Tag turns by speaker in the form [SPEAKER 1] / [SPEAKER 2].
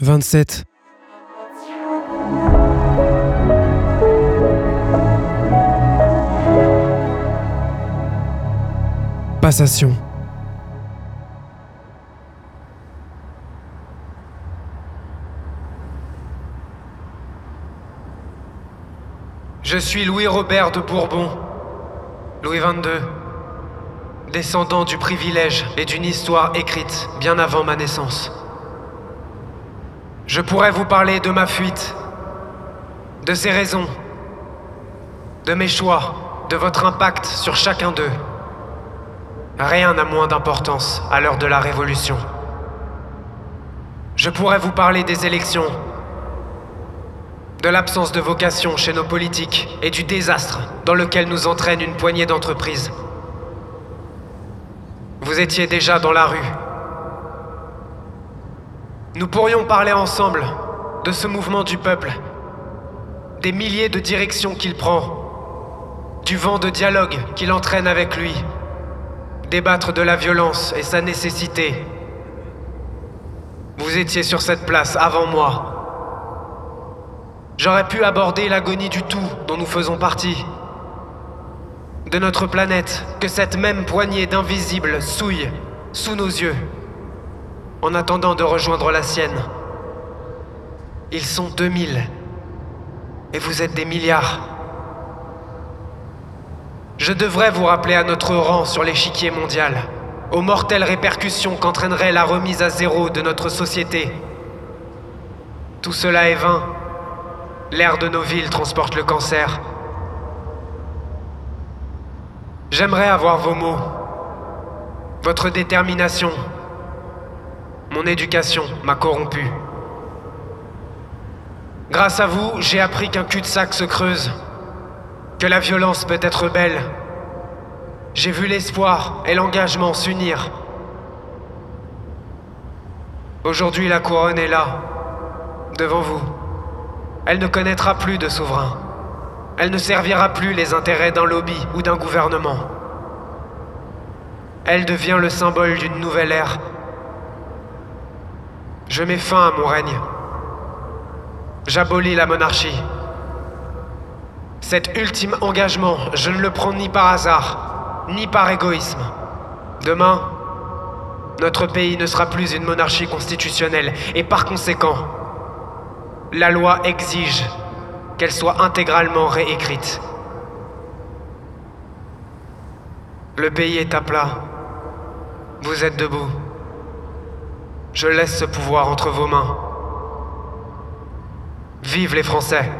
[SPEAKER 1] 27. Passation.
[SPEAKER 2] Je suis Louis-Robert de Bourbon, Louis XXII, descendant du privilège et d'une histoire écrite bien avant ma naissance. Je pourrais vous parler de ma fuite, de ses raisons, de mes choix, de votre impact sur chacun d'eux. Rien n'a moins d'importance à l'heure de la Révolution. Je pourrais vous parler des élections, de l'absence de vocation chez nos politiques et du désastre dans lequel nous entraîne une poignée d'entreprises. Vous étiez déjà dans la rue. Nous pourrions parler ensemble de ce mouvement du peuple, des milliers de directions qu'il prend, du vent de dialogue qu'il entraîne avec lui, débattre de la violence et sa nécessité. Vous étiez sur cette place avant moi. J'aurais pu aborder l'agonie du tout dont nous faisons partie. De notre planète que cette même poignée d'invisibles souille sous nos yeux, en attendant de rejoindre la sienne. Ils sont 2000. Et vous êtes des milliards. Je devrais vous rappeler à notre rang sur l'échiquier mondial, aux mortelles répercussions qu'entraînerait la remise à zéro de notre société. Tout cela est vain. L'air de nos villes transporte le cancer. J'aimerais avoir vos mots, votre détermination. Mon éducation m'a corrompu. Grâce à vous, j'ai appris qu'un cul-de-sac se creuse, que la violence peut être belle. J'ai vu l'espoir et l'engagement s'unir. Aujourd'hui, la couronne est là, devant vous. Elle ne connaîtra plus de souverain. Elle ne servira plus les intérêts d'un lobby ou d'un gouvernement. Elle devient le symbole d'une nouvelle ère. Je mets fin à mon règne. J'abolis la monarchie. Cet ultime engagement, je ne le prends ni par hasard, ni par égoïsme. Demain, notre pays ne sera plus une monarchie constitutionnelle et par conséquent, la loi exige qu'elle soit intégralement réécrite. Le pays est à plat. Vous êtes debout. Je laisse ce pouvoir entre vos mains. Vive les Français